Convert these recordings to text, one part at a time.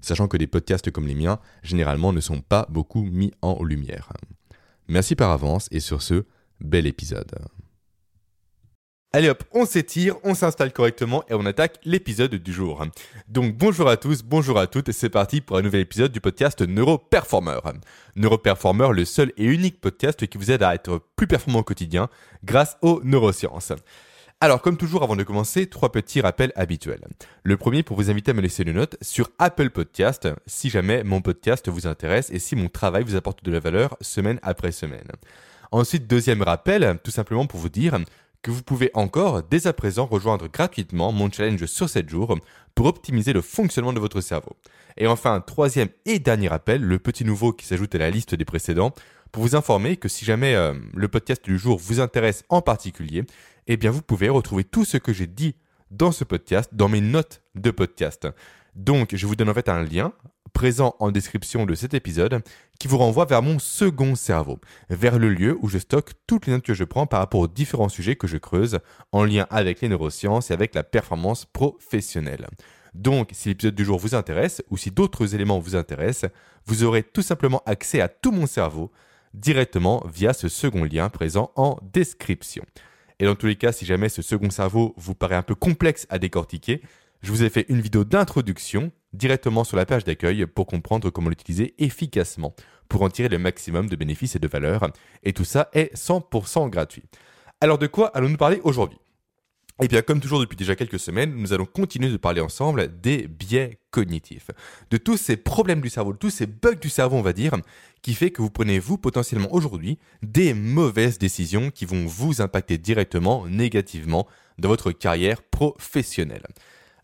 Sachant que des podcasts comme les miens, généralement, ne sont pas beaucoup mis en lumière. Merci par avance et sur ce, bel épisode. Allez hop, on s'étire, on s'installe correctement et on attaque l'épisode du jour. Donc bonjour à tous, bonjour à toutes, c'est parti pour un nouvel épisode du podcast Neuroperformer. Neuroperformer, le seul et unique podcast qui vous aide à être plus performant au quotidien grâce aux neurosciences. Alors, comme toujours, avant de commencer, trois petits rappels habituels. Le premier pour vous inviter à me laisser une note sur Apple Podcast, si jamais mon podcast vous intéresse et si mon travail vous apporte de la valeur semaine après semaine. Ensuite, deuxième rappel, tout simplement pour vous dire que vous pouvez encore dès à présent rejoindre gratuitement mon challenge sur 7 jours pour optimiser le fonctionnement de votre cerveau. Et enfin, troisième et dernier rappel, le petit nouveau qui s'ajoute à la liste des précédents, pour vous informer que si jamais euh, le podcast du jour vous intéresse en particulier, eh bien vous pouvez retrouver tout ce que j'ai dit dans ce podcast dans mes notes de podcast. Donc, je vous donne en fait un lien présent en description de cet épisode qui vous renvoie vers mon second cerveau, vers le lieu où je stocke toutes les notes que je prends par rapport aux différents sujets que je creuse en lien avec les neurosciences et avec la performance professionnelle. Donc, si l'épisode du jour vous intéresse ou si d'autres éléments vous intéressent, vous aurez tout simplement accès à tout mon cerveau directement via ce second lien présent en description. Et dans tous les cas, si jamais ce second cerveau vous paraît un peu complexe à décortiquer, je vous ai fait une vidéo d'introduction directement sur la page d'accueil pour comprendre comment l'utiliser efficacement pour en tirer le maximum de bénéfices et de valeur. Et tout ça est 100% gratuit. Alors de quoi allons-nous parler aujourd'hui? Eh bien, comme toujours depuis déjà quelques semaines, nous allons continuer de parler ensemble des biais cognitifs, de tous ces problèmes du cerveau, de tous ces bugs du cerveau, on va dire, qui fait que vous prenez, vous, potentiellement aujourd'hui, des mauvaises décisions qui vont vous impacter directement, négativement, dans votre carrière professionnelle.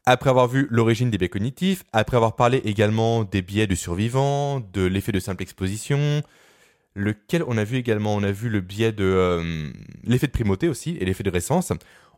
Après avoir vu l'origine des biais cognitifs, après avoir parlé également des biais du survivant, de l'effet de simple exposition, lequel on a vu également, on a vu le biais de euh, l'effet de primauté aussi et l'effet de récence.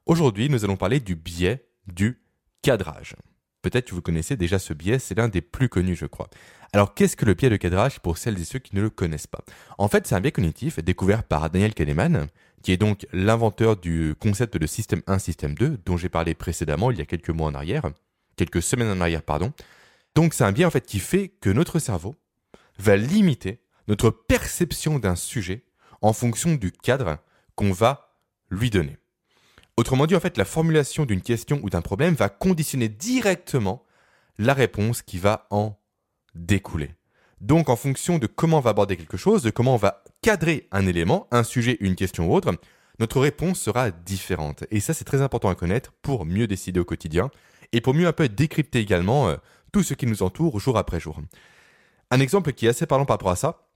Aujourd'hui, nous allons parler du biais du cadrage. Peut-être que vous connaissez déjà ce biais, c'est l'un des plus connus, je crois. Alors, qu'est-ce que le biais de cadrage pour celles et ceux qui ne le connaissent pas? En fait, c'est un biais cognitif découvert par Daniel Kahneman, qui est donc l'inventeur du concept de système 1, système 2, dont j'ai parlé précédemment il y a quelques mois en arrière, quelques semaines en arrière, pardon. Donc c'est un biais en fait qui fait que notre cerveau va limiter notre perception d'un sujet en fonction du cadre qu'on va lui donner. Autrement dit, en fait, la formulation d'une question ou d'un problème va conditionner directement la réponse qui va en découler. Donc en fonction de comment on va aborder quelque chose, de comment on va cadrer un élément, un sujet, une question ou autre, notre réponse sera différente. Et ça, c'est très important à connaître pour mieux décider au quotidien et pour mieux un peu décrypter également euh, tout ce qui nous entoure jour après jour. Un exemple qui est assez parlant par rapport à ça,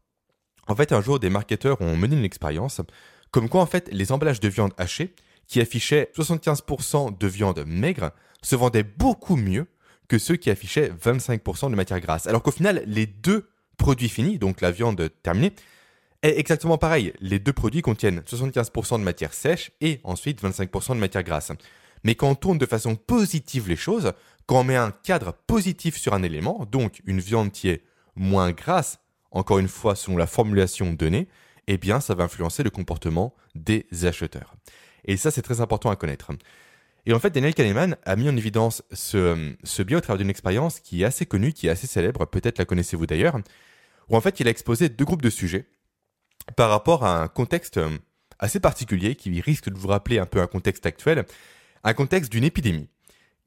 en fait, un jour, des marketeurs ont mené une expérience comme quoi, en fait, les emballages de viande hachée qui affichaient 75% de viande maigre se vendaient beaucoup mieux que ceux qui affichaient 25% de matière grasse. Alors qu'au final, les deux produits finis, donc la viande terminée, est exactement pareil. Les deux produits contiennent 75% de matière sèche et ensuite 25% de matière grasse. Mais quand on tourne de façon positive les choses, quand on met un cadre positif sur un élément, donc une viande qui est moins grasse, encore une fois selon la formulation donnée, eh bien ça va influencer le comportement des acheteurs. Et ça c'est très important à connaître. Et en fait, Daniel Kahneman a mis en évidence ce, ce biais au travers d'une expérience qui est assez connue, qui est assez célèbre, peut-être la connaissez-vous d'ailleurs, où en fait il a exposé deux groupes de sujets par rapport à un contexte euh, assez particulier qui risque de vous rappeler un peu un contexte actuel, un contexte d'une épidémie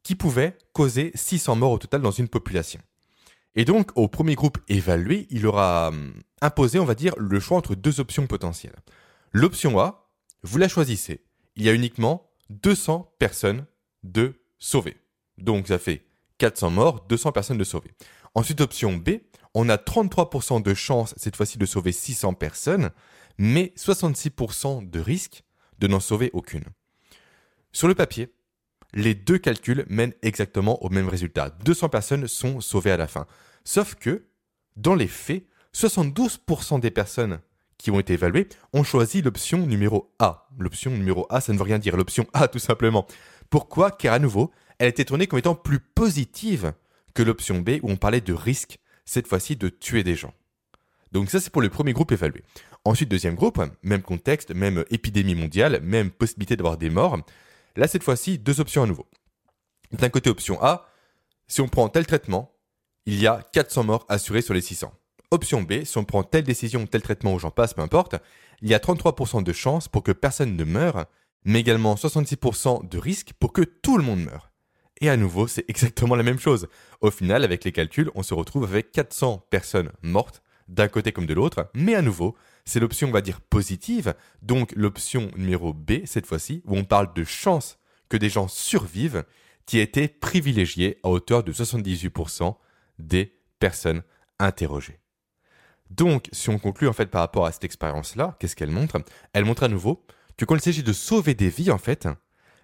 qui pouvait causer 600 morts au total dans une population. Et donc, au premier groupe évalué, il aura euh, imposé, on va dire, le choix entre deux options potentielles. L'option A, vous la choisissez. Il y a uniquement 200 personnes de sauver. Donc, ça fait 400 morts, 200 personnes de sauver. Ensuite, option B, on a 33% de chance cette fois-ci de sauver 600 personnes, mais 66% de risque de n'en sauver aucune. Sur le papier, les deux calculs mènent exactement au même résultat. 200 personnes sont sauvées à la fin. Sauf que dans les faits, 72% des personnes qui ont été évaluées ont choisi l'option numéro A. L'option numéro A, ça ne veut rien dire, l'option A tout simplement. Pourquoi Car à nouveau, elle était tournée comme étant plus positive que l'option B où on parlait de risque, cette fois-ci de tuer des gens. Donc ça c'est pour le premier groupe évalué. Ensuite, deuxième groupe, même contexte, même épidémie mondiale, même possibilité d'avoir des morts. Là cette fois-ci, deux options à nouveau. D'un côté option A, si on prend tel traitement, il y a 400 morts assurés sur les 600. Option B, si on prend telle décision, tel traitement ou j'en passe, peu importe, il y a 33% de chances pour que personne ne meure, mais également 66% de risque pour que tout le monde meure. Et à nouveau, c'est exactement la même chose. Au final, avec les calculs, on se retrouve avec 400 personnes mortes, d'un côté comme de l'autre, mais à nouveau, c'est l'option, on va dire, positive, donc l'option numéro B, cette fois-ci, où on parle de chance que des gens survivent, qui a été privilégiée à hauteur de 78% des personnes interrogées. Donc, si on conclut en fait par rapport à cette expérience-là, qu'est-ce qu'elle montre? Elle montre à nouveau que quand il s'agit de sauver des vies, en fait,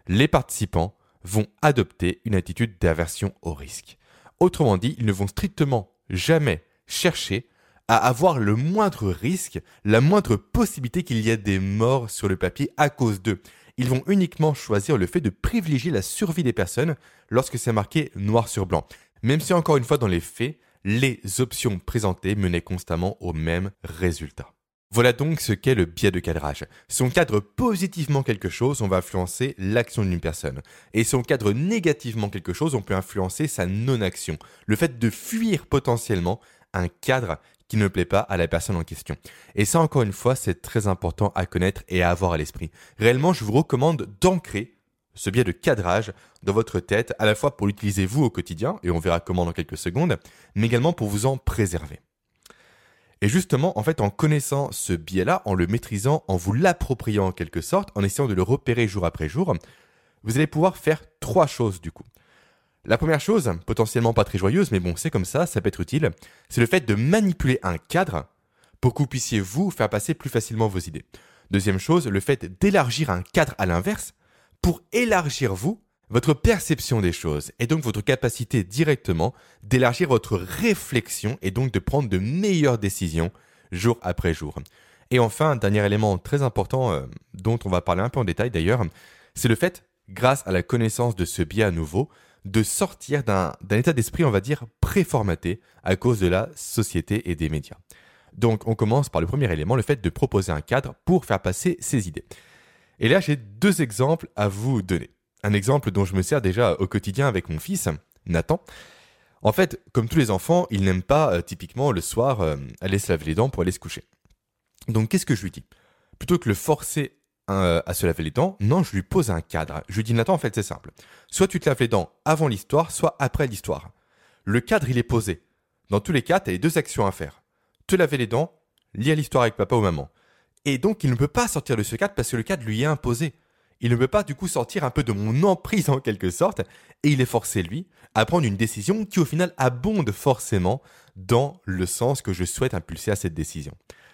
les participants vont adopter une attitude d'aversion au risque. Autrement dit, ils ne vont strictement jamais chercher à avoir le moindre risque, la moindre possibilité qu'il y ait des morts sur le papier à cause d'eux. Ils vont uniquement choisir le fait de privilégier la survie des personnes lorsque c'est marqué noir sur blanc. Même si encore une fois dans les faits, les options présentées menaient constamment au même résultat. Voilà donc ce qu'est le biais de cadrage. Si on cadre positivement quelque chose, on va influencer l'action d'une personne. Et si on cadre négativement quelque chose, on peut influencer sa non-action. Le fait de fuir potentiellement un cadre qui ne plaît pas à la personne en question. Et ça, encore une fois, c'est très important à connaître et à avoir à l'esprit. Réellement, je vous recommande d'ancrer ce biais de cadrage dans votre tête, à la fois pour l'utiliser vous au quotidien, et on verra comment dans quelques secondes, mais également pour vous en préserver. Et justement, en fait, en connaissant ce biais-là, en le maîtrisant, en vous l'appropriant en quelque sorte, en essayant de le repérer jour après jour, vous allez pouvoir faire trois choses du coup. La première chose, potentiellement pas très joyeuse, mais bon, c'est comme ça, ça peut être utile, c'est le fait de manipuler un cadre pour que vous puissiez vous faire passer plus facilement vos idées. Deuxième chose, le fait d'élargir un cadre à l'inverse pour élargir vous votre perception des choses et donc votre capacité directement d'élargir votre réflexion et donc de prendre de meilleures décisions jour après jour. Et enfin, dernier élément très important euh, dont on va parler un peu en détail d'ailleurs, c'est le fait, grâce à la connaissance de ce biais à nouveau, de sortir d'un état d'esprit, on va dire, préformaté à cause de la société et des médias. Donc on commence par le premier élément, le fait de proposer un cadre pour faire passer ses idées. Et là, j'ai deux exemples à vous donner un exemple dont je me sers déjà au quotidien avec mon fils, Nathan. En fait, comme tous les enfants, il n'aime pas euh, typiquement le soir euh, aller se laver les dents pour aller se coucher. Donc qu'est-ce que je lui dis? Plutôt que le forcer euh, à se laver les dents, non, je lui pose un cadre. Je lui dis Nathan, en fait, c'est simple. Soit tu te laves les dents avant l'histoire, soit après l'histoire. Le cadre, il est posé. Dans tous les cas, tu as les deux actions à faire. Te laver les dents, lire l'histoire avec papa ou maman. Et donc, il ne peut pas sortir de ce cadre parce que le cadre lui est imposé il ne peut pas du coup sortir un peu de mon emprise en quelque sorte, et il est forcé, lui, à prendre une décision qui au final abonde forcément dans le sens que je souhaite impulser à cette décision.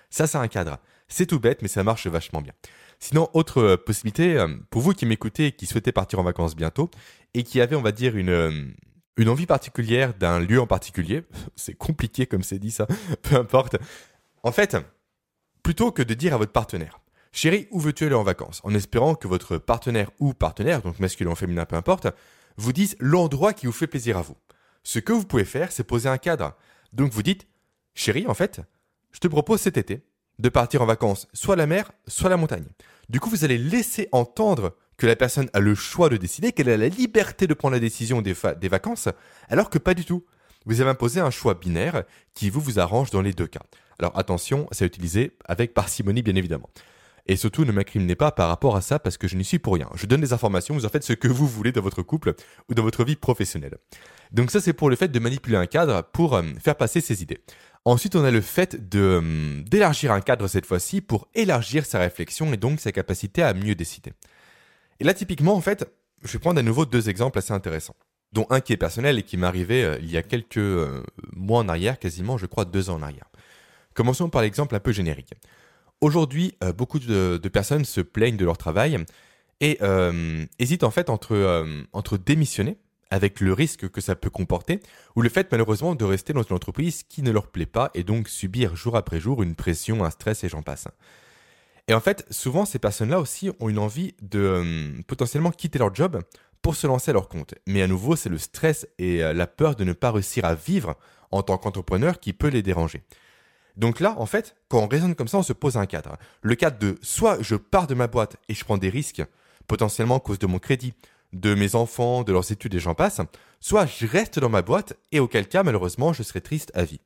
Ça, c'est un cadre. C'est tout bête, mais ça marche vachement bien. Sinon, autre euh, possibilité, euh, pour vous qui m'écoutez qui souhaitez partir en vacances bientôt, et qui avez, on va dire, une, euh, une envie particulière d'un lieu en particulier, c'est compliqué comme c'est dit ça, peu importe. En fait, plutôt que de dire à votre partenaire, Chérie, où veux-tu aller en vacances? En espérant que votre partenaire ou partenaire, donc masculin ou féminin, peu importe, vous dise l'endroit qui vous fait plaisir à vous. Ce que vous pouvez faire, c'est poser un cadre. Donc vous dites, chérie, en fait, je te propose cet été de partir en vacances soit la mer, soit la montagne. Du coup, vous allez laisser entendre que la personne a le choix de décider, qu'elle a la liberté de prendre la décision des, des vacances, alors que pas du tout. Vous avez imposé un choix binaire qui vous vous arrange dans les deux cas. Alors attention, c'est utilisé avec parcimonie bien évidemment. Et surtout, ne m'incriminez pas par rapport à ça parce que je n'y suis pour rien. Je donne des informations, vous en faites ce que vous voulez dans votre couple ou dans votre vie professionnelle. Donc ça, c'est pour le fait de manipuler un cadre pour euh, faire passer ses idées. Ensuite, on a le fait euh, d'élargir un cadre cette fois-ci pour élargir sa réflexion et donc sa capacité à mieux décider. Et là, typiquement, en fait, je vais prendre à nouveau deux exemples assez intéressants, dont un qui est personnel et qui m'est arrivé euh, il y a quelques mois en arrière, quasiment, je crois, deux ans en arrière. Commençons par l'exemple un peu générique. Aujourd'hui, euh, beaucoup de, personnes se plaignent de leur travail et euh, hésitent en fait entre, euh, entre démissionner avec le risque que ça peut comporter, ou le fait malheureusement de rester dans une entreprise qui ne leur plaît pas et donc subir jour après jour une pression, un stress et j'en passe. Et en fait, souvent ces personnes-là aussi ont une envie de potentiellement quitter leur job pour se lancer à leur compte. Mais à nouveau, c'est le stress et la peur de ne pas réussir à vivre en tant qu'entrepreneur qui peut les déranger. Donc là, en fait, quand on raisonne comme ça, on se pose un cadre. Le cadre de soit je pars de ma boîte et je prends des risques, potentiellement à cause de mon crédit, de mes enfants, de leurs études et j'en passe, soit je reste dans ma boîte et auquel cas malheureusement je serai triste à vie.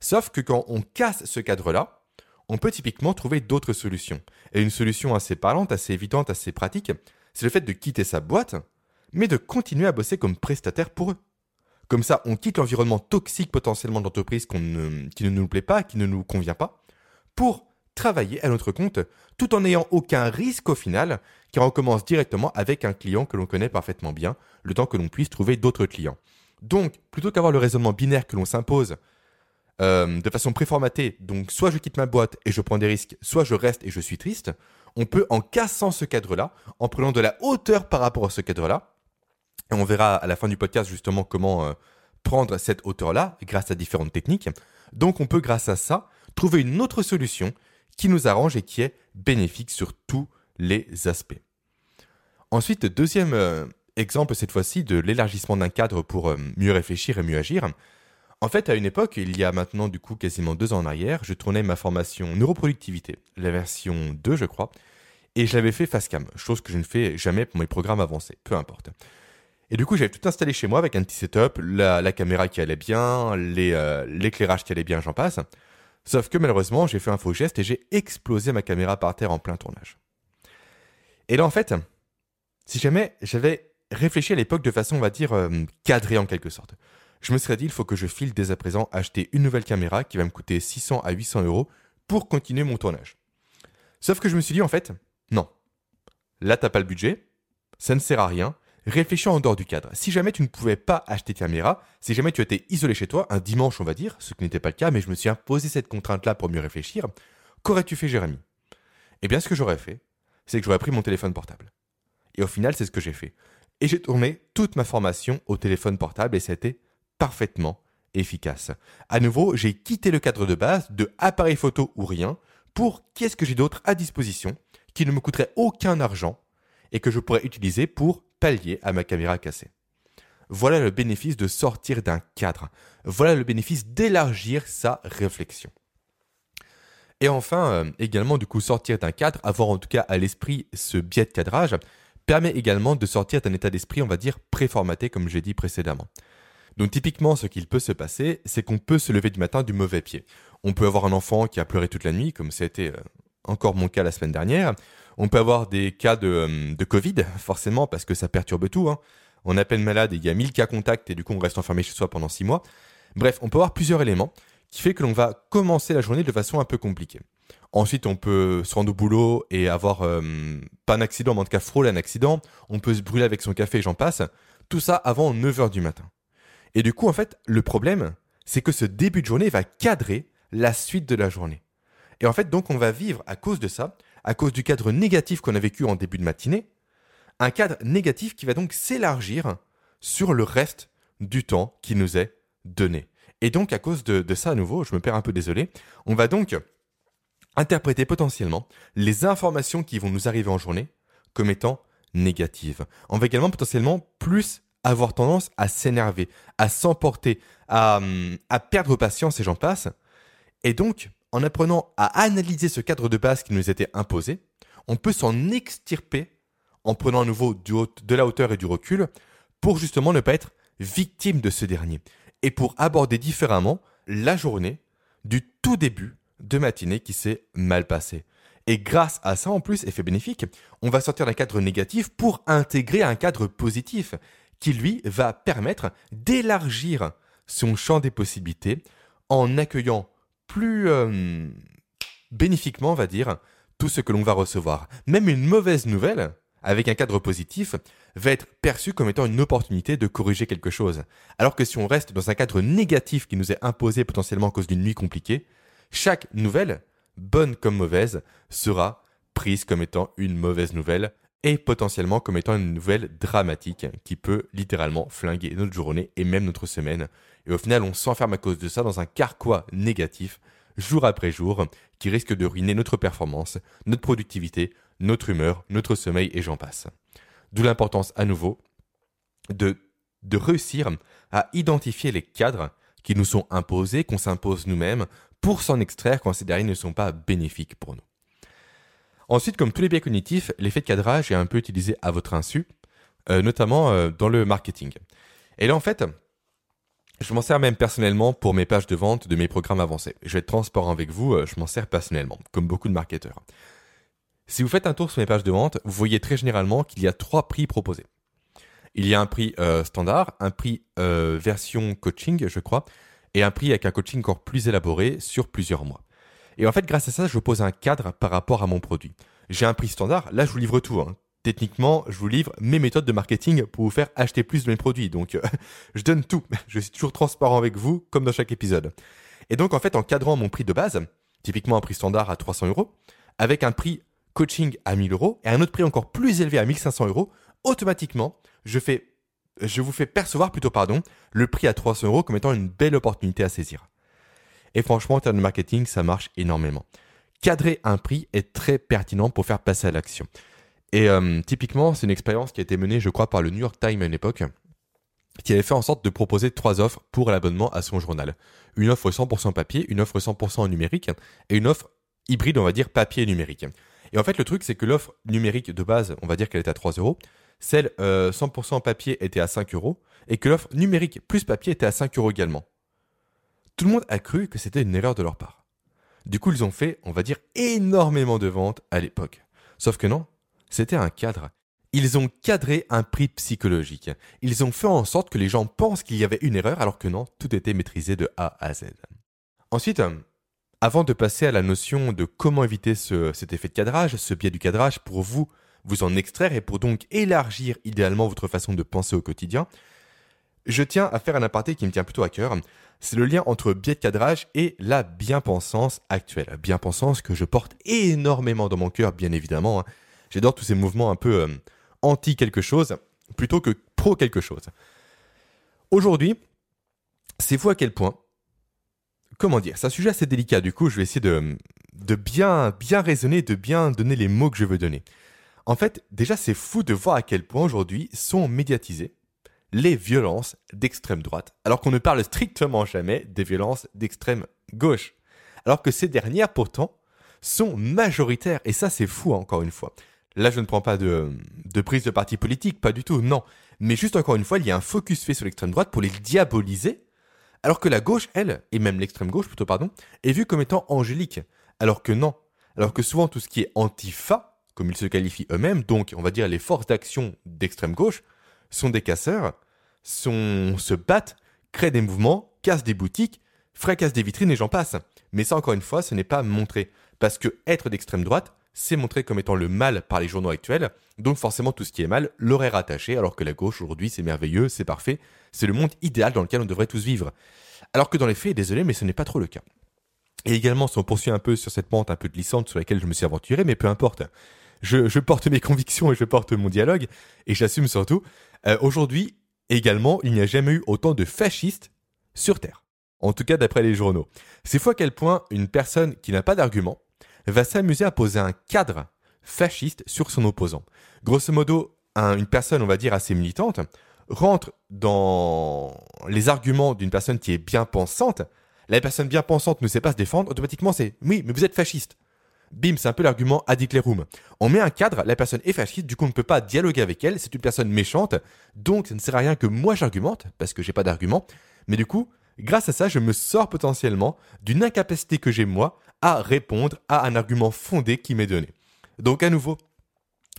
Sauf que quand on casse ce cadre-là, on peut typiquement trouver d'autres solutions. Et une solution assez parlante, assez évidente, assez pratique, c'est le fait de quitter sa boîte, mais de continuer à bosser comme prestataire pour eux. Comme ça, on quitte l'environnement toxique potentiellement d'entreprise qui ne nous plaît pas, qui ne nous convient pas, pour travailler à notre compte tout en n'ayant aucun risque au final, car on commence directement avec un client que l'on connaît parfaitement bien, le temps que l'on puisse trouver d'autres clients. Donc, plutôt qu'avoir le raisonnement binaire que l'on s'impose euh, de façon préformatée, donc soit je quitte ma boîte et je prends des risques, soit je reste et je suis triste, on peut, en cassant ce cadre-là, en prenant de la hauteur par rapport à ce cadre-là, et on verra à la fin du podcast justement comment euh, prendre cette hauteur-là grâce à différentes techniques, donc on peut, grâce à ça, trouver une autre solution qui nous arrange et qui est bénéfique sur tous les aspects. Ensuite, deuxième euh, exemple cette fois-ci de l'élargissement d'un cadre pour euh, mieux réfléchir et mieux agir. En fait, à une époque, il y a maintenant du coup quasiment deux ans en arrière, je tournais ma formation neuroproductivité, la version 2 je crois, et je l'avais fait face cam, chose que je ne fais jamais pour mes programmes avancés, peu importe. Et du coup, j'avais tout installé chez moi avec un petit setup, la, caméra qui allait bien, euh, l'éclairage qui allait bien, j'en passe. Sauf que malheureusement, j'ai fait un faux geste et j'ai explosé ma caméra par terre en plein tournage. Et là, en fait, si jamais j'avais réfléchi à l'époque de façon, on va dire, euh, cadrée en quelque sorte, je me serais dit, il faut que je file dès à présent acheter une nouvelle caméra qui va me coûter 600 à 800 euros pour continuer mon tournage. Sauf que je me suis dit, en fait, non. Là, t'as pas le budget, ça ne sert à rien, réfléchis en dehors du cadre. Si jamais tu ne pouvais pas acheter de caméra, si jamais tu étais isolé chez toi, un dimanche on va dire, ce qui n'était pas le cas, mais je me suis imposé cette contrainte-là pour mieux réfléchir, qu'aurais-tu fait Jérémy? Eh bien ce que j'aurais fait, c'est que j'aurais pris mon téléphone portable. Et au final, c'est ce que j'ai fait. Et j'ai tourné toute ma formation au téléphone portable et c'était parfaitement efficace. À nouveau, j'ai quitté le cadre de base de appareil photo ou rien pour qu'est-ce que j'ai d'autre à disposition qui ne me coûterait aucun argent et que je pourrais utiliser pour pallier à ma caméra cassée. Voilà le bénéfice de sortir d'un cadre. Voilà le bénéfice d'élargir sa réflexion. Et enfin, euh, également, du coup, sortir d'un cadre, avoir en tout cas à l'esprit ce biais de cadrage, permet également de sortir d'un état d'esprit, on va dire, préformaté, comme j'ai dit précédemment. Donc typiquement, ce qu'il peut se passer, c'est qu'on peut se lever du matin du mauvais pied. On peut avoir un enfant qui a pleuré toute la nuit, comme c'était euh, encore mon cas la semaine dernière. On peut avoir des cas de, euh, de Covid, forcément, parce que ça perturbe tout. Hein. On peine malade et il y a 1000 cas contacts et du coup on reste enfermé chez soi pendant 6 mois. Bref, on peut avoir plusieurs éléments qui fait que l'on va commencer la journée de façon un peu compliquée. Ensuite, on peut se rendre au boulot et avoir euh, pas un accident, mais en tout cas frôler un accident. On peut se brûler avec son café, j'en passe. Tout ça avant 9h du matin. Et du coup, en fait, le problème, c'est que ce début de journée va cadrer la suite de la journée. Et en fait, donc, on va vivre à cause de ça, à cause du cadre négatif qu'on a vécu en début de matinée, un cadre négatif qui va donc s'élargir sur le reste du temps qui nous est donné. Et donc, à cause de, ça, à nouveau, je me perds un peu désolé, on va donc interpréter potentiellement les informations qui vont nous arriver en journée comme étant négatives. On va également potentiellement plus avoir tendance à s'énerver, à s'emporter, à, à perdre patience et j'en passe. Et donc, en apprenant à analyser ce cadre de base qui nous était imposé, on peut s'en extirper en prenant à nouveau de la hauteur et du recul pour justement ne pas être victime de ce dernier et pour aborder différemment la journée du tout début de matinée qui s'est mal passée. Et grâce à ça, en plus, effet bénéfique, on va sortir d'un cadre négatif pour intégrer un cadre positif qui, lui, va permettre d'élargir son champ des possibilités en accueillant plus euh, bénéfiquement, on va dire, tout ce que l'on va recevoir. Même une mauvaise nouvelle, avec un cadre positif, va être perçue comme étant une opportunité de corriger quelque chose. Alors que si on reste dans un cadre négatif qui nous est imposé potentiellement à cause d'une nuit compliquée, chaque nouvelle, bonne comme mauvaise, sera prise comme étant une mauvaise nouvelle et potentiellement comme étant une nouvelle dramatique qui peut littéralement flinguer notre journée et même notre semaine. Et au final, on s'enferme à cause de ça dans un carquois négatif, jour après jour, qui risque de ruiner notre performance, notre productivité, notre humeur, notre sommeil et j'en passe. D'où l'importance à nouveau de, de réussir à identifier les cadres qui nous sont imposés, qu'on s'impose nous-mêmes, pour s'en extraire quand ces derniers ne sont pas bénéfiques pour nous. Ensuite, comme tous les biais cognitifs, l'effet de cadrage est un peu utilisé à votre insu, euh, notamment euh, dans le marketing. Et là, en fait, je m'en sers même personnellement pour mes pages de vente de mes programmes avancés. Je vais être transparent avec vous, euh, je m'en sers personnellement, comme beaucoup de marketeurs. Si vous faites un tour sur mes pages de vente, vous voyez très généralement qu'il y a trois prix proposés. Il y a un prix standard, un prix version coaching, je crois, et un prix avec un coaching encore plus élaboré sur plusieurs mois. Et en fait, grâce à ça, je pose un cadre par rapport à mon produit. J'ai un prix standard, là je vous livre tout. Hein. Techniquement, je vous livre mes méthodes de marketing pour vous faire acheter plus de mes produits. Donc, euh, je donne tout. Je suis toujours transparent avec vous, comme dans chaque épisode. Et donc, en fait, en cadrant mon prix de base, typiquement un prix standard à 300 euros, avec un prix coaching à 1000 euros et un autre prix encore plus élevé à 1500 euros, automatiquement, je, vous fais percevoir plutôt pardon, le prix à 300 euros comme étant une belle opportunité à saisir. Et franchement, en termes de marketing, ça marche énormément. Cadrer un prix est très pertinent pour faire passer à l'action. Et euh, typiquement, c'est une expérience qui a été menée, je crois, par le New York Times à une époque, qui avait fait en sorte de proposer trois offres pour l'abonnement à son journal. Une offre 100% papier, une offre 100% numérique et une offre hybride, on va dire, papier et numérique. Et en fait, le truc, c'est que l'offre numérique de base, on va dire qu'elle était à 3 euros, celle 100% euh, papier était à 5 euros, et que l'offre numérique plus papier était à 5 euros également. Tout le monde a cru que c'était une erreur de leur part. Du coup, ils ont fait, on va dire, énormément de ventes à l'époque. Sauf que non, c'était un cadre. Ils ont cadré un prix psychologique. Ils ont fait en sorte que les gens pensent qu'il y avait une erreur alors que non, tout était maîtrisé de A à Z. Ensuite, avant de passer à la notion de comment éviter cet effet de cadrage, ce biais du cadrage pour vous, vous en extraire et pour donc élargir idéalement votre façon de penser au quotidien, je tiens à faire un aparté qui me tient plutôt à cœur c'est le lien entre biais de cadrage et la bien-pensance actuelle. Bien-pensance que je porte énormément dans mon cœur, bien évidemment. Hein. J'adore tous ces mouvements un peu euh, anti quelque chose plutôt que pro quelque chose. Aujourd'hui, c'est vous à quel point Comment dire C'est un sujet assez délicat, du coup, je vais essayer de, de bien, bien raisonner, de bien donner les mots que je veux donner. En fait, déjà, c'est fou de voir à quel point aujourd'hui sont médiatisés les violences d'extrême droite, alors qu'on ne parle strictement jamais des violences d'extrême gauche. Alors que ces dernières, pourtant, sont majoritaires, et ça c'est fou encore une fois. Là, je ne prends pas de, prise de parti politique, pas du tout, non. Mais juste encore une fois, il y a un focus fait sur l'extrême droite pour les diaboliser, alors que la gauche, elle, et même l'extrême gauche plutôt, pardon, est vue comme étant angélique. Alors que non. Alors que souvent tout ce qui est antifa, comme ils se qualifient eux-mêmes, donc on va dire les forces d'action d'extrême gauche, sont des casseurs, sont, se battent, créent des mouvements, cassent des boutiques, fracassent des vitrines et j'en passe. Mais ça, encore une fois, ce n'est pas montré. Parce que être d'extrême droite, c'est montré comme étant le mal par les journaux actuels. Donc forcément, tout ce qui est mal leur est rattaché, alors que la gauche, aujourd'hui, c'est merveilleux, c'est parfait. C'est le monde idéal dans lequel on devrait tous vivre. Alors que dans les faits, désolé, mais ce n'est pas trop le cas. Et également, si on poursuit un peu sur cette pente un peu glissante sur laquelle je me suis aventuré, mais peu importe. Je, porte mes convictions et je porte mon dialogue, et j'assume surtout. Euh, aujourd'hui, également, il n'y a jamais eu autant de fascistes sur Terre. En tout cas, d'après les journaux. C'est fou à quel point une personne qui n'a pas d'argument va s'amuser à poser un cadre fasciste sur son opposant. Grosso modo, une personne, on va dire, assez militante, rentre dans les arguments d'une personne qui est bien pensante. La personne bien pensante ne sait pas se défendre, automatiquement c'est oui, mais vous êtes fasciste. Bim, c'est un peu l'argument ad On met un cadre, la personne est fasciste, du coup on ne peut pas dialoguer avec elle, c'est une personne méchante, donc ça ne sert à rien que moi j'argumente, parce que j'ai pas d'argument, mais du coup, grâce à ça, je me sors potentiellement d'une incapacité que j'ai moi à répondre à un argument fondé qui m'est donné. Donc à nouveau,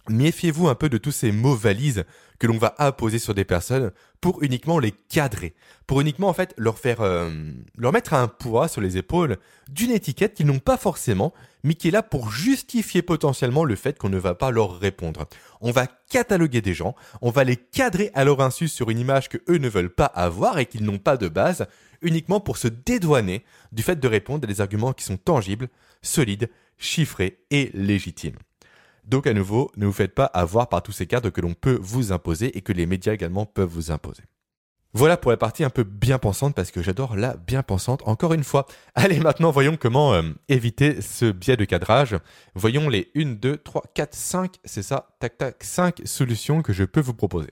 méfiez-vous un peu de tous ces mots valises que l'on va apposer sur des personnes pour uniquement les cadrer, pour uniquement en fait leur faire euh, leur mettre un poids sur les épaules d'une étiquette qu'ils n'ont pas forcément, mais qui est là pour justifier potentiellement le fait qu'on ne va pas leur répondre. On va cataloguer des gens, on va les cadrer à leur insu sur une image que eux ne veulent pas avoir et qu'ils n'ont pas de base, uniquement pour se dédouaner du fait de répondre à des arguments qui sont tangibles, solides, chiffrés et légitimes. Donc à nouveau, ne vous faites pas avoir par tous ces cadres que l'on peut vous imposer et que les médias également peuvent vous imposer. Voilà pour la partie un peu bien pensante parce que j'adore la bien pensante encore une fois. Allez maintenant voyons comment euh, éviter ce biais de cadrage. Voyons les 1, 2, 3, 4, 5, c'est ça, tac tac, 5 solutions que je peux vous proposer.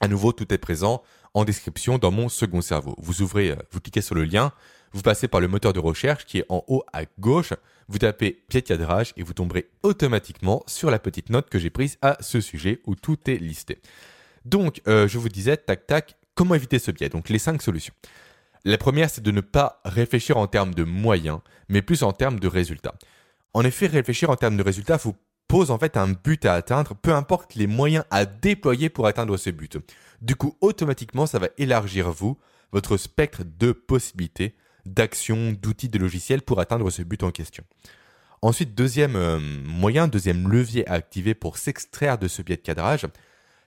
À nouveau, tout est présent en description dans mon second cerveau. Vous ouvrez, euh, vous cliquez sur le lien, vous passez par le moteur de recherche qui est en haut à gauche, vous tapez pied de cadrage et vous tomberez automatiquement sur la petite note que j'ai prise à ce sujet où tout est listé. Donc, euh, je vous disais, tac tac, comment éviter ce biais? Donc, les cinq solutions. La première, c'est de ne pas réfléchir en termes de moyens, mais plus en termes de résultats. En effet, réfléchir en termes de résultats vous pose en fait un but à atteindre, peu importe les moyens à déployer pour atteindre ce but. Du coup, automatiquement, ça va élargir vous, votre spectre de possibilités d'actions, d'outils, de logiciels pour atteindre ce but en question. Ensuite, deuxième euh, moyen, deuxième levier à activer pour s'extraire de ce biais de cadrage,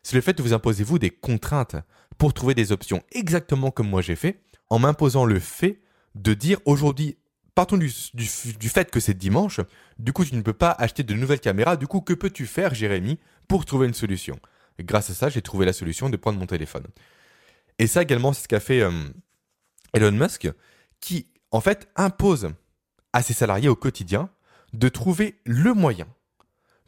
c'est le fait de vous imposer vous des contraintes pour trouver des options exactement comme moi j'ai fait, en m'imposant le fait de dire aujourd'hui, partons du, fait que c'est dimanche, du coup tu ne peux pas acheter de nouvelles caméras, du coup que peux-tu faire Jérémy pour trouver une solution? Grâce à ça, j'ai trouvé la solution de prendre mon téléphone. Et ça également, c'est ce qu'a fait euh, Elon Musk, qui en fait impose à ses salariés au quotidien de trouver le moyen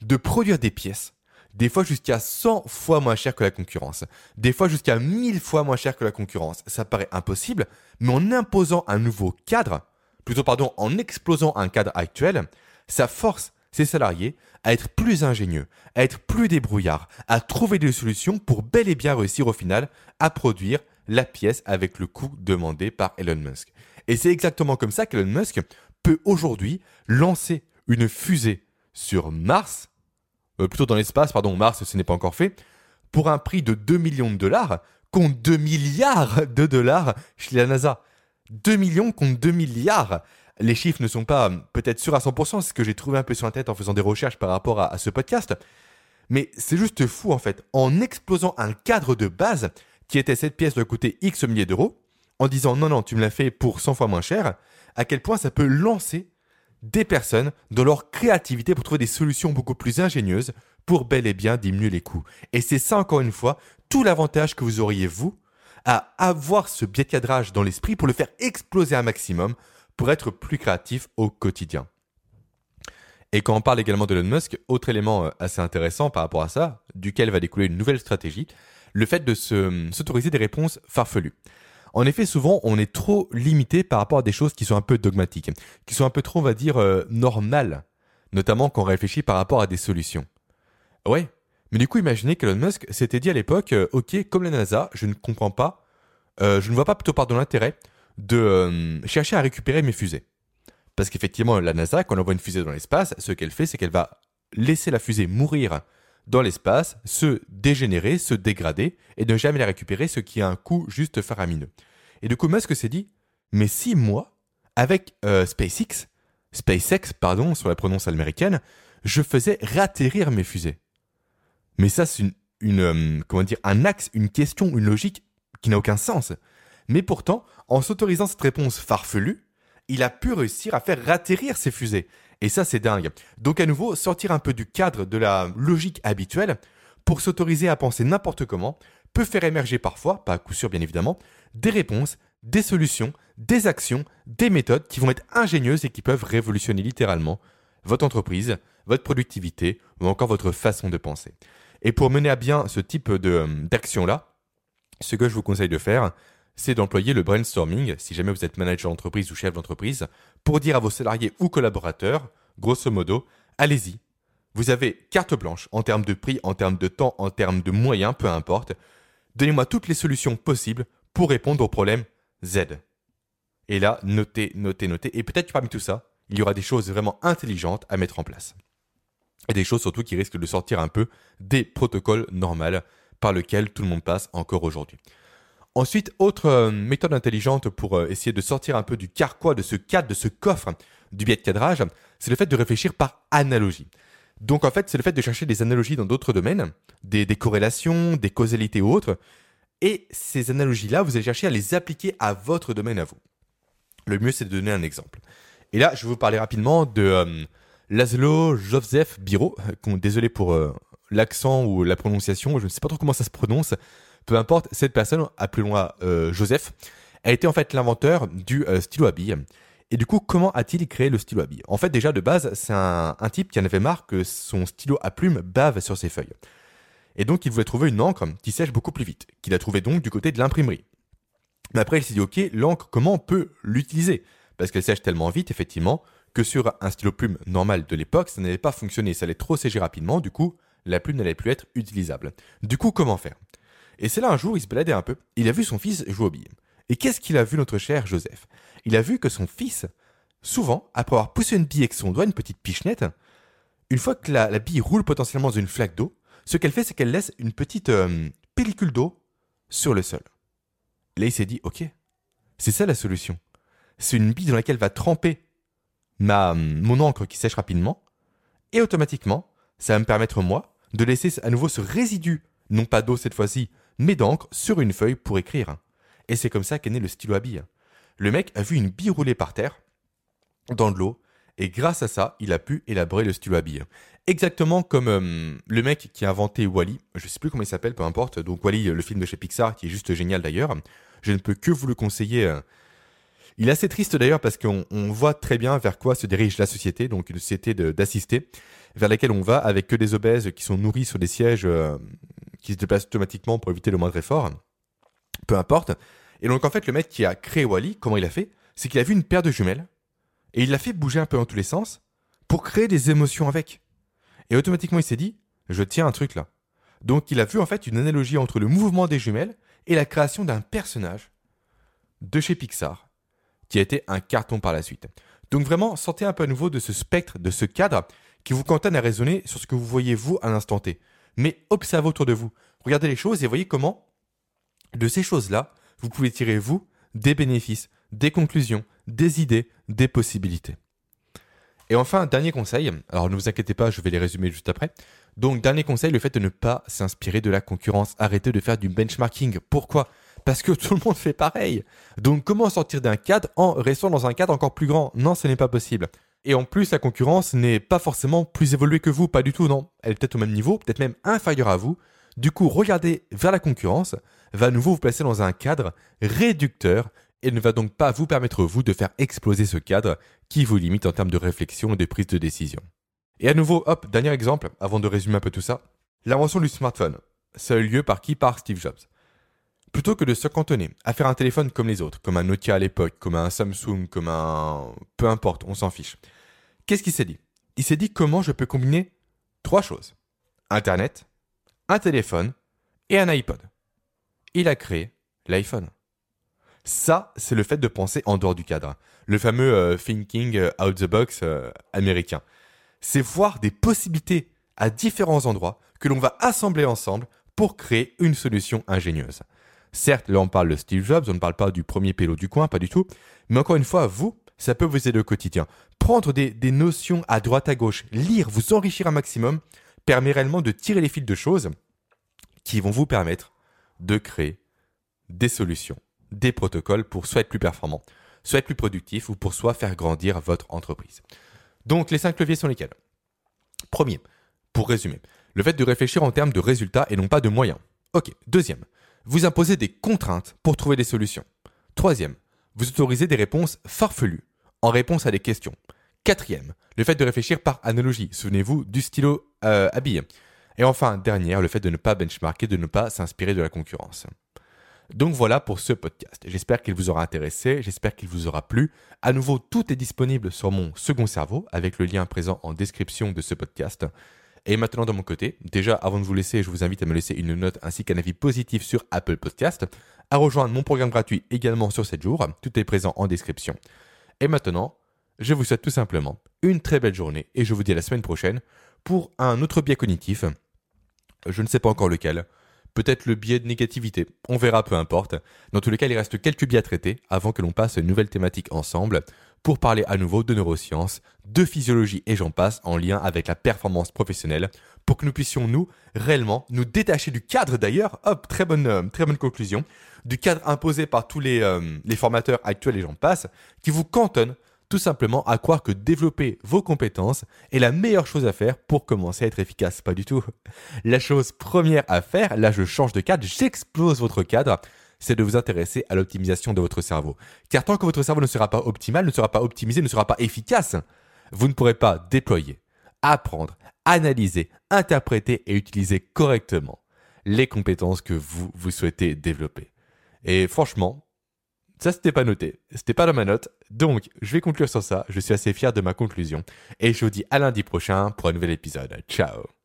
de produire des pièces, des fois jusqu'à 100 fois moins cher que la concurrence, des fois jusqu'à 1000 fois moins cher que la concurrence. Ça paraît impossible, mais en imposant un nouveau cadre, plutôt pardon, en explosant un cadre actuel, ça force ses salariés à être plus ingénieux, à être plus débrouillards, à trouver des solutions pour bel et bien réussir au final à produire la pièce avec le coût demandé par Elon Musk. Et c'est exactement comme ça qu'Elon Musk peut aujourd'hui lancer une fusée sur Mars, euh, plutôt dans l'espace, pardon, Mars, ce n'est pas encore fait, pour un prix de 2 millions de dollars contre 2 milliards de dollars chez la NASA. 2 millions contre 2 milliards. Les chiffres ne sont pas peut-être sûrs à 100%, c'est ce que j'ai trouvé un peu sur la tête en faisant des recherches par rapport à, à ce podcast. Mais c'est juste fou en fait. En explosant un cadre de base qui était cette pièce doit coûter X milliers d'euros, en disant non, non, tu me l'as fait pour 100 fois moins cher, à quel point ça peut lancer des personnes dans leur créativité pour trouver des solutions beaucoup plus ingénieuses pour bel et bien diminuer les coûts. Et c'est ça, encore une fois, tout l'avantage que vous auriez, vous, à avoir ce biais de cadrage dans l'esprit pour le faire exploser un maximum pour être plus créatif au quotidien. Et quand on parle également de Elon Musk, autre élément euh, assez intéressant par rapport à ça, duquel va découler une nouvelle stratégie, le fait de s'autoriser des réponses farfelues. En effet, souvent, on est trop limité par rapport à des choses qui sont un peu dogmatiques, qui sont un peu trop, on va dire, euh, normales, notamment quand on réfléchit par rapport à des solutions. Ouais, mais du coup, imaginez qu'Elon Musk s'était dit à l'époque, euh, ok, comme la NASA, je ne comprends pas, euh, je ne vois pas plutôt pardon l'intérêt de chercher à récupérer mes fusées. Parce qu'effectivement, la NASA, quand on envoie une fusée dans l'espace, ce qu'elle fait, c'est qu'elle va laisser la fusée mourir dans l'espace, se dégénérer, se dégrader, et ne jamais la récupérer, ce qui a un coût juste faramineux. Et du coup, Musk s'est dit, mais si moi, avec euh, SpaceX, SpaceX, pardon, sur la prononce américaine, je faisais réatterrir mes fusées. Mais ça, c'est une, euh, dire, un axe, une question, une logique qui n'a aucun sens. Mais pourtant, en s'autorisant cette réponse farfelue, il a pu réussir à faire ratterrir ses fusées. Et ça, c'est dingue. Donc à nouveau, sortir un peu du cadre de la logique habituelle pour s'autoriser à penser n'importe comment peut faire émerger parfois, pas à coup sûr bien évidemment, des réponses, des solutions, des actions, des méthodes qui vont être ingénieuses et qui peuvent révolutionner littéralement votre entreprise, votre productivité ou encore votre façon de penser. Et pour mener à bien ce type d'action-là, ce que je vous conseille de faire, c'est d'employer le brainstorming, si jamais vous êtes manager d'entreprise ou chef d'entreprise, pour dire à vos salariés ou collaborateurs, grosso modo, allez-y. Vous avez carte blanche en termes de prix, en termes de temps, en termes de moyens, peu importe. Donnez-moi toutes les solutions possibles pour répondre au problème Z. Et là, notez, notez, notez. Et peut-être parmi tout ça, il y aura des choses vraiment intelligentes à mettre en place. Et des choses surtout qui risquent de sortir un peu des protocoles normaux par lesquels tout le monde passe encore aujourd'hui. Ensuite, autre euh, méthode intelligente pour euh, essayer de sortir un peu du carquois, de ce cadre, de ce coffre du biais de cadrage, c'est le fait de réfléchir par analogie. Donc en fait, c'est le fait de chercher des analogies dans d'autres domaines, des, corrélations, des causalités ou autres, et ces analogies-là, vous allez chercher à les appliquer à votre domaine à vous. Le mieux, c'est de donner un exemple. Et là, je vais vous parler rapidement de euh, Laszlo Joseph Biro, désolé pour euh, l'accent ou la prononciation, je ne sais pas trop comment ça se prononce, peu importe, cette personne, appelons-la euh, Joseph, a été en fait l'inventeur du euh, stylo à billes. Et du coup, comment a-t-il créé le stylo à billes? En fait, déjà de base, c'est un, type qui en avait marre que son stylo à plume bave sur ses feuilles. Et donc, il voulait trouver une encre qui sèche beaucoup plus vite, qu'il a trouvé donc du côté de l'imprimerie. Mais après, il s'est dit, ok, l'encre, comment on peut l'utiliser? Parce qu'elle sèche tellement vite, effectivement, que sur un stylo plume normal de l'époque, ça n'allait pas fonctionner, ça allait trop sécher rapidement, du coup, la plume n'allait plus être utilisable. Du coup, comment faire? Et c'est là un jour, il se baladait un peu, il a vu son fils jouer aux billes. Et qu'est-ce qu'il a vu, notre cher Joseph? Il a vu que son fils, souvent, après avoir poussé une bille avec son doigt, une petite pichenette, une fois que la, bille roule potentiellement dans une flaque d'eau, ce qu'elle fait, c'est qu'elle laisse une petite euh, pellicule d'eau sur le sol. Là, il s'est dit, ok, c'est ça la solution. C'est une bille dans laquelle va tremper ma, mon encre qui sèche rapidement, et automatiquement, ça va me permettre, moi, de laisser à nouveau ce résidu, non pas d'eau cette fois-ci, mais d'encre sur une feuille pour écrire. Et c'est comme ça qu'est né le stylo à bille. Le mec a vu une bille rouler par terre, dans de l'eau, et grâce à ça, il a pu élaborer le stylo à bille. Exactement comme euh, le mec qui a inventé Wally, je sais plus comment il s'appelle, peu importe, donc Wally, le film de chez Pixar, qui est juste génial d'ailleurs. Je ne peux que vous le conseiller euh, il est assez triste d'ailleurs parce qu'on voit très bien vers quoi se dirige la société, donc une société d'assister, vers laquelle on va avec que des obèses qui sont nourris sur des sièges euh, qui se déplacent automatiquement pour éviter le moindre effort. Peu importe. Et donc en fait, le mec qui a créé Wally, comment il a fait? C'est qu'il a vu une paire de jumelles et il l'a fait bouger un peu dans tous les sens pour créer des émotions avec. Et automatiquement, il s'est dit, je tiens un truc là. Donc il a vu en fait une analogie entre le mouvement des jumelles et la création d'un personnage de chez Pixar qui a été un carton par la suite. Donc vraiment, sortez un peu à nouveau de ce spectre, de ce cadre qui vous cantonne à raisonner sur ce que vous voyez vous à l'instant T. Mais observez autour de vous. Regardez les choses et voyez comment, de ces choses-là, vous pouvez tirer vous des bénéfices, des conclusions, des idées, des possibilités. Et enfin, dernier conseil, alors ne vous inquiétez pas, je vais les résumer juste après. Donc, dernier conseil, le fait de ne pas s'inspirer de la concurrence. Arrêtez de faire du benchmarking. Pourquoi? Parce que tout le monde fait pareil. Donc comment sortir d'un cadre en restant dans un cadre encore plus grand? Non, ce n'est pas possible. Et en plus, la concurrence n'est pas forcément plus évoluée que vous, pas du tout, non. Elle est peut-être au même niveau, peut-être même inférieure à vous. Du coup, regarder vers la concurrence va à nouveau vous placer dans un cadre réducteur et ne va donc pas vous permettre, vous, de faire exploser ce cadre qui vous limite en termes de réflexion et de prise de décision. Et à nouveau, hop, dernier exemple, avant de résumer un peu tout ça. L'invention du smartphone. Ça lieu par qui Par Steve Jobs. Plutôt que de se cantonner à faire un téléphone comme les autres, comme un Nokia à l'époque, comme un Samsung, comme un... peu importe, on s'en fiche. Qu'est-ce qu'il s'est dit? Il s'est dit comment je peux combiner trois choses. Internet, un téléphone et un iPod. Il a créé l'iPhone. Ça, c'est le fait de penser en dehors du cadre. Le fameux euh, thinking out the box euh, américain. C'est voir des possibilités à différents endroits que l'on va assembler ensemble pour créer une solution ingénieuse. Certes, là on parle de Steve Jobs, on ne parle pas du premier pélo du coin, pas du tout. Mais encore une fois, vous, ça peut vous aider au quotidien. Prendre des, notions à droite à gauche, lire, vous enrichir un maximum, permet réellement de tirer les fils de choses qui vont vous permettre de créer des solutions, des protocoles pour soit être plus performant, soit être plus productif ou pour soit faire grandir votre entreprise. Donc les cinq leviers sont lesquels? Premier, pour résumer, le fait de réfléchir en termes de résultats et non pas de moyens. Ok, deuxième, vous imposez des contraintes pour trouver des solutions. Troisième, vous autorisez des réponses farfelues en réponse à des questions. Quatrième, le fait de réfléchir par analogie. Souvenez-vous du stylo euh, à billes. Et enfin, dernière, le fait de ne pas benchmarker, de ne pas s'inspirer de la concurrence. Donc voilà pour ce podcast. J'espère qu'il vous aura intéressé, j'espère qu'il vous aura plu. À nouveau, tout est disponible sur mon second cerveau avec le lien présent en description de ce podcast. Et maintenant, de mon côté, déjà, avant de vous laisser, je vous invite à me laisser une note ainsi qu'un avis positif sur Apple Podcast, à rejoindre mon programme gratuit également sur 7 jours. Tout est présent en description. Et maintenant, je vous souhaite tout simplement une très belle journée et je vous dis à la semaine prochaine pour un autre biais cognitif. Je ne sais pas encore lequel. Peut-être le biais de négativité. On verra, peu importe. Dans tous les cas, il reste quelques biais à traiter avant que l'on passe à une nouvelle thématique ensemble pour parler à nouveau de neurosciences, de physiologie et j'en passe en lien avec la performance professionnelle pour que nous puissions nous réellement nous détacher du cadre d'ailleurs, hop, très bonne, euh, très bonne conclusion, du cadre imposé par tous les, euh, les formateurs actuels et j'en passe, qui vous cantonne tout simplement à croire que développer vos compétences est la meilleure chose à faire pour commencer à être efficace. Pas du tout. La chose première à faire, là je change de cadre, j'explose votre cadre, c'est de vous intéresser à l'optimisation de votre cerveau. Car tant que votre cerveau ne sera pas optimal, ne sera pas optimisé, ne sera pas efficace, vous ne pourrez pas déployer, apprendre, analyser, interpréter et utiliser correctement les compétences que vous, souhaitez développer. Et franchement, ça, c'était pas noté. C'était pas dans ma note. Donc, je vais conclure sur ça. Je suis assez fier de ma conclusion. Et je vous dis à lundi prochain pour un nouvel épisode. Ciao